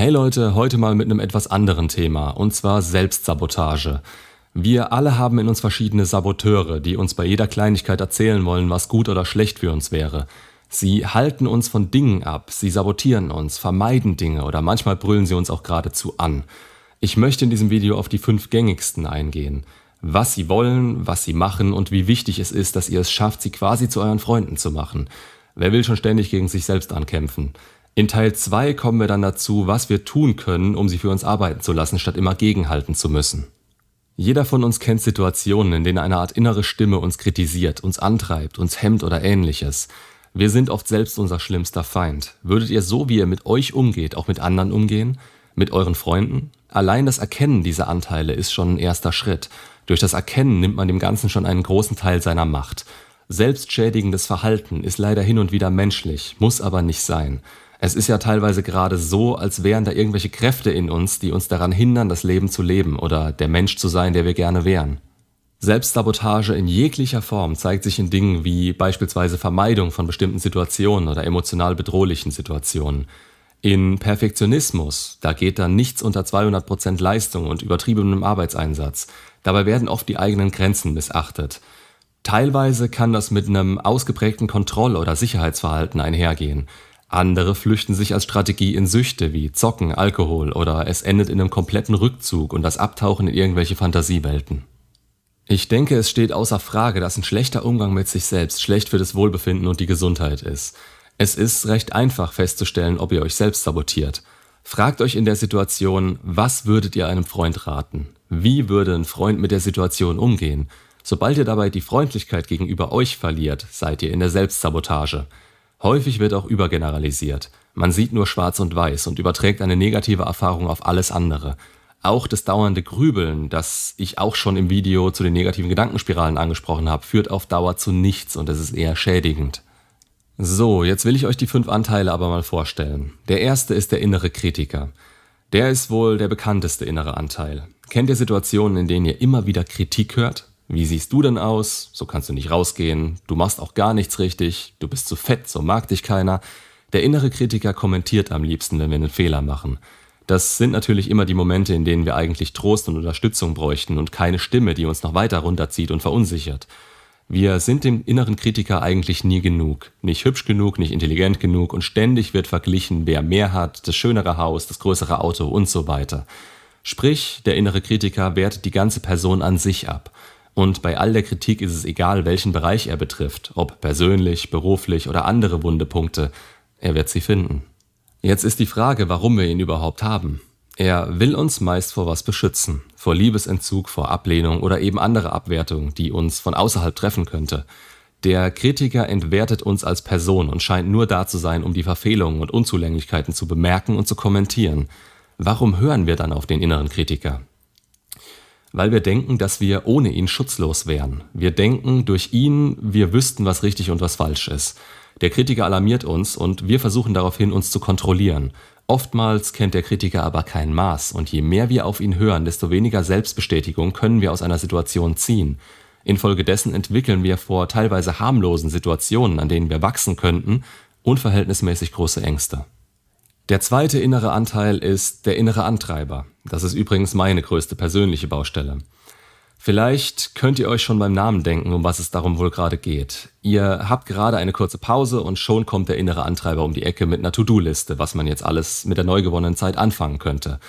Hey Leute, heute mal mit einem etwas anderen Thema, und zwar Selbstsabotage. Wir alle haben in uns verschiedene Saboteure, die uns bei jeder Kleinigkeit erzählen wollen, was gut oder schlecht für uns wäre. Sie halten uns von Dingen ab, sie sabotieren uns, vermeiden Dinge oder manchmal brüllen sie uns auch geradezu an. Ich möchte in diesem Video auf die fünf gängigsten eingehen. Was sie wollen, was sie machen und wie wichtig es ist, dass ihr es schafft, sie quasi zu euren Freunden zu machen. Wer will schon ständig gegen sich selbst ankämpfen? In Teil 2 kommen wir dann dazu, was wir tun können, um sie für uns arbeiten zu lassen, statt immer gegenhalten zu müssen. Jeder von uns kennt Situationen, in denen eine Art innere Stimme uns kritisiert, uns antreibt, uns hemmt oder ähnliches. Wir sind oft selbst unser schlimmster Feind. Würdet ihr so, wie ihr mit euch umgeht, auch mit anderen umgehen? Mit euren Freunden? Allein das Erkennen dieser Anteile ist schon ein erster Schritt. Durch das Erkennen nimmt man dem Ganzen schon einen großen Teil seiner Macht. Selbstschädigendes Verhalten ist leider hin und wieder menschlich, muss aber nicht sein. Es ist ja teilweise gerade so, als wären da irgendwelche Kräfte in uns, die uns daran hindern, das Leben zu leben oder der Mensch zu sein, der wir gerne wären. Selbstsabotage in jeglicher Form zeigt sich in Dingen wie beispielsweise Vermeidung von bestimmten Situationen oder emotional bedrohlichen Situationen. In Perfektionismus, da geht dann nichts unter 200% Leistung und übertriebenem Arbeitseinsatz. Dabei werden oft die eigenen Grenzen missachtet. Teilweise kann das mit einem ausgeprägten Kontroll- oder Sicherheitsverhalten einhergehen. Andere flüchten sich als Strategie in Süchte wie Zocken, Alkohol oder es endet in einem kompletten Rückzug und das Abtauchen in irgendwelche Fantasiewelten. Ich denke, es steht außer Frage, dass ein schlechter Umgang mit sich selbst schlecht für das Wohlbefinden und die Gesundheit ist. Es ist recht einfach festzustellen, ob ihr euch selbst sabotiert. Fragt euch in der Situation, was würdet ihr einem Freund raten? Wie würde ein Freund mit der Situation umgehen? Sobald ihr dabei die Freundlichkeit gegenüber euch verliert, seid ihr in der Selbstsabotage. Häufig wird auch übergeneralisiert. Man sieht nur schwarz und weiß und überträgt eine negative Erfahrung auf alles andere. Auch das dauernde Grübeln, das ich auch schon im Video zu den negativen Gedankenspiralen angesprochen habe, führt auf Dauer zu nichts und es ist eher schädigend. So, jetzt will ich euch die fünf Anteile aber mal vorstellen. Der erste ist der innere Kritiker. Der ist wohl der bekannteste innere Anteil. Kennt ihr Situationen, in denen ihr immer wieder Kritik hört? Wie siehst du denn aus? So kannst du nicht rausgehen. Du machst auch gar nichts richtig. Du bist zu fett, so mag dich keiner. Der innere Kritiker kommentiert am liebsten, wenn wir einen Fehler machen. Das sind natürlich immer die Momente, in denen wir eigentlich Trost und Unterstützung bräuchten und keine Stimme, die uns noch weiter runterzieht und verunsichert. Wir sind dem inneren Kritiker eigentlich nie genug. Nicht hübsch genug, nicht intelligent genug und ständig wird verglichen, wer mehr hat, das schönere Haus, das größere Auto und so weiter. Sprich, der innere Kritiker wertet die ganze Person an sich ab. Und bei all der Kritik ist es egal, welchen Bereich er betrifft, ob persönlich, beruflich oder andere Wundepunkte, er wird sie finden. Jetzt ist die Frage, warum wir ihn überhaupt haben. Er will uns meist vor was beschützen, vor Liebesentzug, vor Ablehnung oder eben andere Abwertung, die uns von außerhalb treffen könnte. Der Kritiker entwertet uns als Person und scheint nur da zu sein, um die Verfehlungen und Unzulänglichkeiten zu bemerken und zu kommentieren. Warum hören wir dann auf den inneren Kritiker? Weil wir denken, dass wir ohne ihn schutzlos wären. Wir denken, durch ihn wir wüssten, was richtig und was falsch ist. Der Kritiker alarmiert uns und wir versuchen daraufhin, uns zu kontrollieren. Oftmals kennt der Kritiker aber kein Maß und je mehr wir auf ihn hören, desto weniger Selbstbestätigung können wir aus einer Situation ziehen. Infolgedessen entwickeln wir vor teilweise harmlosen Situationen, an denen wir wachsen könnten, unverhältnismäßig große Ängste. Der zweite innere Anteil ist der innere Antreiber. Das ist übrigens meine größte persönliche Baustelle. Vielleicht könnt ihr euch schon beim Namen denken, um was es darum wohl gerade geht. Ihr habt gerade eine kurze Pause und schon kommt der innere Antreiber um die Ecke mit einer To-Do-Liste, was man jetzt alles mit der neu gewonnenen Zeit anfangen könnte.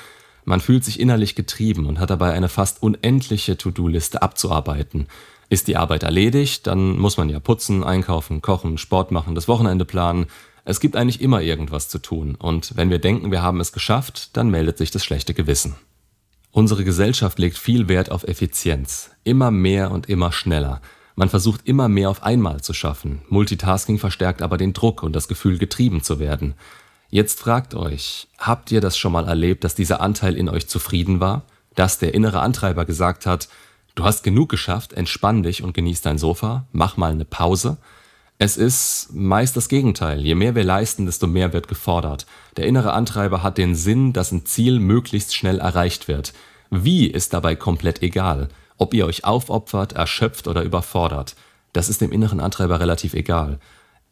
Man fühlt sich innerlich getrieben und hat dabei eine fast unendliche To-Do-Liste abzuarbeiten. Ist die Arbeit erledigt, dann muss man ja putzen, einkaufen, kochen, Sport machen, das Wochenende planen, es gibt eigentlich immer irgendwas zu tun und wenn wir denken, wir haben es geschafft, dann meldet sich das schlechte Gewissen. Unsere Gesellschaft legt viel Wert auf Effizienz, immer mehr und immer schneller. Man versucht immer mehr auf einmal zu schaffen. Multitasking verstärkt aber den Druck und das Gefühl, getrieben zu werden. Jetzt fragt euch, habt ihr das schon mal erlebt, dass dieser Anteil in euch zufrieden war? Dass der innere Antreiber gesagt hat, du hast genug geschafft, entspann dich und genieß dein Sofa, mach mal eine Pause? Es ist meist das Gegenteil. Je mehr wir leisten, desto mehr wird gefordert. Der innere Antreiber hat den Sinn, dass ein Ziel möglichst schnell erreicht wird. Wie ist dabei komplett egal. Ob ihr euch aufopfert, erschöpft oder überfordert. Das ist dem inneren Antreiber relativ egal.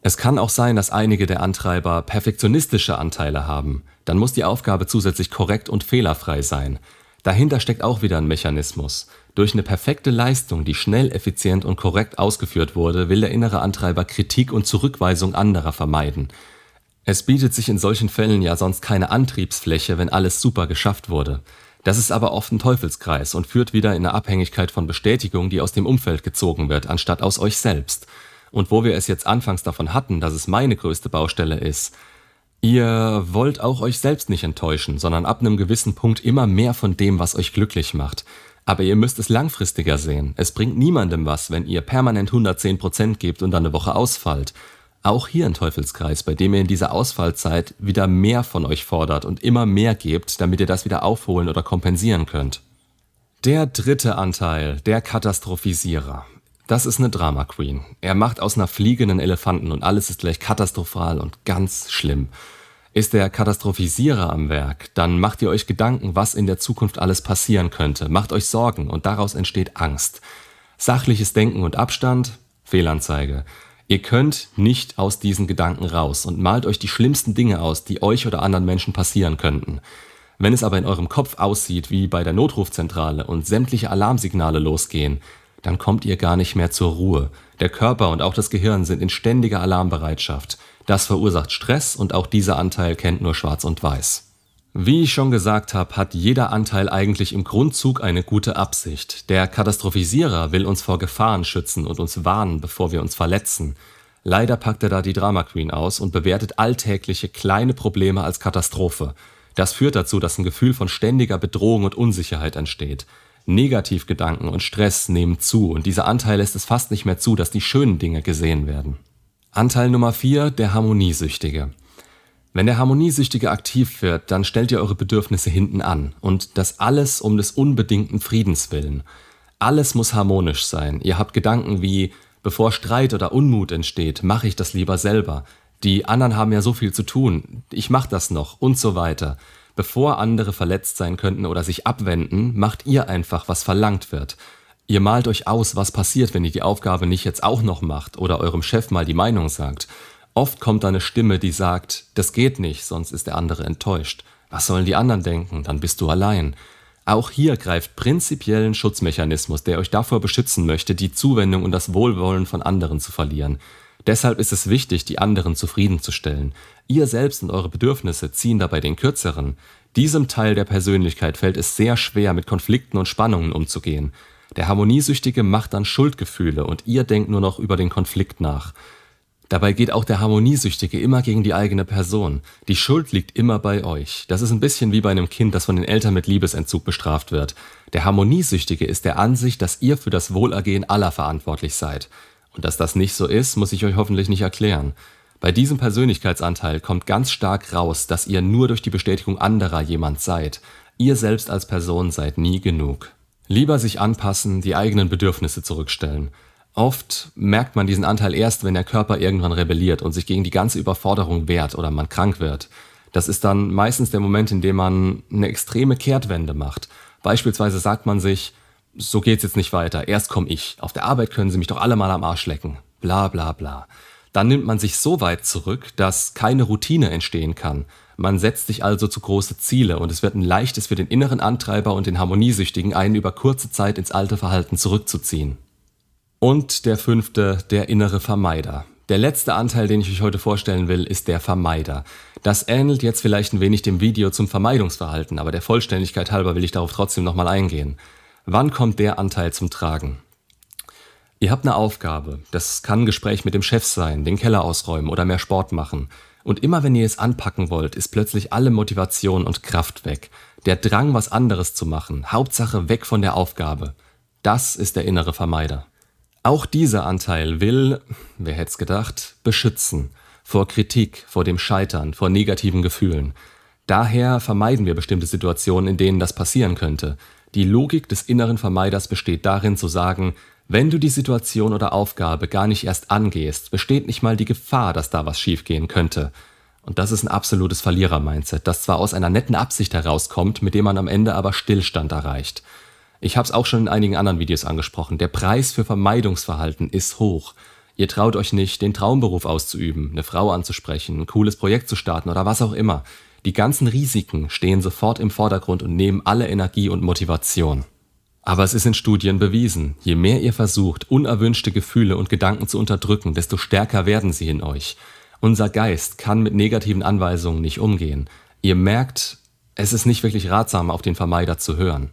Es kann auch sein, dass einige der Antreiber perfektionistische Anteile haben. Dann muss die Aufgabe zusätzlich korrekt und fehlerfrei sein. Dahinter steckt auch wieder ein Mechanismus. Durch eine perfekte Leistung, die schnell, effizient und korrekt ausgeführt wurde, will der innere Antreiber Kritik und Zurückweisung anderer vermeiden. Es bietet sich in solchen Fällen ja sonst keine Antriebsfläche, wenn alles super geschafft wurde. Das ist aber oft ein Teufelskreis und führt wieder in eine Abhängigkeit von Bestätigung, die aus dem Umfeld gezogen wird, anstatt aus euch selbst. Und wo wir es jetzt anfangs davon hatten, dass es meine größte Baustelle ist, ihr wollt auch euch selbst nicht enttäuschen, sondern ab einem gewissen Punkt immer mehr von dem, was euch glücklich macht. Aber ihr müsst es langfristiger sehen. Es bringt niemandem was, wenn ihr permanent 110% gebt und dann eine Woche ausfallt. Auch hier ein Teufelskreis, bei dem ihr in dieser Ausfallzeit wieder mehr von euch fordert und immer mehr gebt, damit ihr das wieder aufholen oder kompensieren könnt. Der dritte Anteil, der Katastrophisierer. Das ist eine Drama Queen. Er macht aus einer fliegenden Elefanten und alles ist gleich katastrophal und ganz schlimm. Ist der Katastrophisierer am Werk, dann macht ihr euch Gedanken, was in der Zukunft alles passieren könnte, macht euch Sorgen und daraus entsteht Angst. Sachliches Denken und Abstand, Fehlanzeige. Ihr könnt nicht aus diesen Gedanken raus und malt euch die schlimmsten Dinge aus, die euch oder anderen Menschen passieren könnten. Wenn es aber in eurem Kopf aussieht wie bei der Notrufzentrale und sämtliche Alarmsignale losgehen, dann kommt ihr gar nicht mehr zur Ruhe. Der Körper und auch das Gehirn sind in ständiger Alarmbereitschaft. Das verursacht Stress und auch dieser Anteil kennt nur Schwarz und Weiß. Wie ich schon gesagt habe, hat jeder Anteil eigentlich im Grundzug eine gute Absicht. Der Katastrophisierer will uns vor Gefahren schützen und uns warnen, bevor wir uns verletzen. Leider packt er da die Drama Queen aus und bewertet alltägliche kleine Probleme als Katastrophe. Das führt dazu, dass ein Gefühl von ständiger Bedrohung und Unsicherheit entsteht. Negativgedanken und Stress nehmen zu und dieser Anteil lässt es fast nicht mehr zu, dass die schönen Dinge gesehen werden. Anteil Nummer 4, der Harmoniesüchtige. Wenn der Harmoniesüchtige aktiv wird, dann stellt ihr eure Bedürfnisse hinten an und das alles um des unbedingten Friedens willen. Alles muss harmonisch sein. Ihr habt Gedanken wie, bevor Streit oder Unmut entsteht, mache ich das lieber selber. Die anderen haben ja so viel zu tun, ich mach das noch und so weiter. Bevor andere verletzt sein könnten oder sich abwenden, macht ihr einfach, was verlangt wird. Ihr malt euch aus, was passiert, wenn ihr die Aufgabe nicht jetzt auch noch macht oder eurem Chef mal die Meinung sagt. Oft kommt da eine Stimme, die sagt, das geht nicht, sonst ist der andere enttäuscht. Was sollen die anderen denken? Dann bist du allein. Auch hier greift prinzipiell ein Schutzmechanismus, der euch davor beschützen möchte, die Zuwendung und das Wohlwollen von anderen zu verlieren. Deshalb ist es wichtig, die anderen zufriedenzustellen. Ihr selbst und eure Bedürfnisse ziehen dabei den kürzeren. Diesem Teil der Persönlichkeit fällt es sehr schwer, mit Konflikten und Spannungen umzugehen. Der Harmoniesüchtige macht dann Schuldgefühle und ihr denkt nur noch über den Konflikt nach. Dabei geht auch der Harmoniesüchtige immer gegen die eigene Person. Die Schuld liegt immer bei euch. Das ist ein bisschen wie bei einem Kind, das von den Eltern mit Liebesentzug bestraft wird. Der Harmoniesüchtige ist der Ansicht, dass ihr für das Wohlergehen aller verantwortlich seid. Und dass das nicht so ist, muss ich euch hoffentlich nicht erklären. Bei diesem Persönlichkeitsanteil kommt ganz stark raus, dass ihr nur durch die Bestätigung anderer jemand seid. Ihr selbst als Person seid nie genug. Lieber sich anpassen, die eigenen Bedürfnisse zurückstellen. Oft merkt man diesen Anteil erst, wenn der Körper irgendwann rebelliert und sich gegen die ganze Überforderung wehrt oder man krank wird. Das ist dann meistens der Moment, in dem man eine extreme Kehrtwende macht. Beispielsweise sagt man sich, so geht's jetzt nicht weiter. Erst komme ich. Auf der Arbeit können sie mich doch alle mal am Arsch lecken. Bla bla bla. Dann nimmt man sich so weit zurück, dass keine Routine entstehen kann. Man setzt sich also zu große Ziele und es wird ein leichtes für den inneren Antreiber und den Harmoniesüchtigen, einen über kurze Zeit ins alte Verhalten zurückzuziehen. Und der fünfte, der innere Vermeider. Der letzte Anteil, den ich euch heute vorstellen will, ist der Vermeider. Das ähnelt jetzt vielleicht ein wenig dem Video zum Vermeidungsverhalten, aber der Vollständigkeit halber will ich darauf trotzdem nochmal eingehen. Wann kommt der Anteil zum Tragen? Ihr habt eine Aufgabe. Das kann ein Gespräch mit dem Chef sein, den Keller ausräumen oder mehr Sport machen. Und immer wenn ihr es anpacken wollt, ist plötzlich alle Motivation und Kraft weg. Der Drang, was anderes zu machen. Hauptsache weg von der Aufgabe. Das ist der innere Vermeider. Auch dieser Anteil will, wer hätte es gedacht, beschützen. Vor Kritik, vor dem Scheitern, vor negativen Gefühlen. Daher vermeiden wir bestimmte Situationen, in denen das passieren könnte. Die Logik des inneren Vermeiders besteht darin zu sagen, wenn du die Situation oder Aufgabe gar nicht erst angehst, besteht nicht mal die Gefahr, dass da was schiefgehen könnte. Und das ist ein absolutes Verlierer-Mindset, das zwar aus einer netten Absicht herauskommt, mit dem man am Ende aber Stillstand erreicht. Ich habe es auch schon in einigen anderen Videos angesprochen. Der Preis für Vermeidungsverhalten ist hoch. Ihr traut euch nicht, den Traumberuf auszuüben, eine Frau anzusprechen, ein cooles Projekt zu starten oder was auch immer. Die ganzen Risiken stehen sofort im Vordergrund und nehmen alle Energie und Motivation. Aber es ist in Studien bewiesen, je mehr ihr versucht, unerwünschte Gefühle und Gedanken zu unterdrücken, desto stärker werden sie in euch. Unser Geist kann mit negativen Anweisungen nicht umgehen. Ihr merkt, es ist nicht wirklich ratsam, auf den Vermeider zu hören.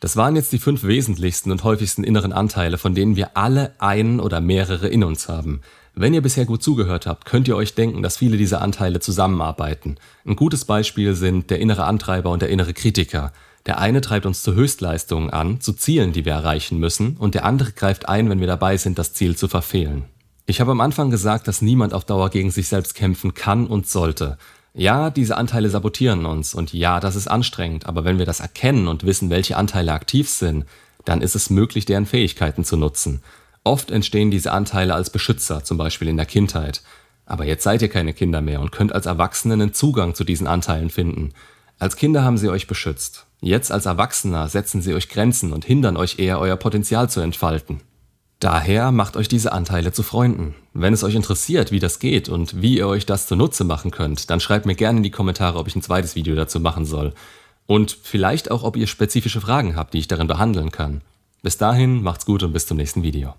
Das waren jetzt die fünf wesentlichsten und häufigsten inneren Anteile, von denen wir alle einen oder mehrere in uns haben. Wenn ihr bisher gut zugehört habt, könnt ihr euch denken, dass viele dieser Anteile zusammenarbeiten. Ein gutes Beispiel sind der innere Antreiber und der innere Kritiker. Der eine treibt uns zu Höchstleistungen an, zu Zielen, die wir erreichen müssen, und der andere greift ein, wenn wir dabei sind, das Ziel zu verfehlen. Ich habe am Anfang gesagt, dass niemand auf Dauer gegen sich selbst kämpfen kann und sollte. Ja, diese Anteile sabotieren uns und ja, das ist anstrengend, aber wenn wir das erkennen und wissen, welche Anteile aktiv sind, dann ist es möglich, deren Fähigkeiten zu nutzen. Oft entstehen diese Anteile als Beschützer, zum Beispiel in der Kindheit. Aber jetzt seid ihr keine Kinder mehr und könnt als Erwachsene einen Zugang zu diesen Anteilen finden. Als Kinder haben sie euch beschützt. Jetzt als Erwachsener setzen sie euch Grenzen und hindern euch eher, euer Potenzial zu entfalten. Daher macht euch diese Anteile zu Freunden. Wenn es euch interessiert, wie das geht und wie ihr euch das zunutze machen könnt, dann schreibt mir gerne in die Kommentare, ob ich ein zweites Video dazu machen soll. Und vielleicht auch, ob ihr spezifische Fragen habt, die ich darin behandeln kann. Bis dahin, macht's gut und bis zum nächsten Video.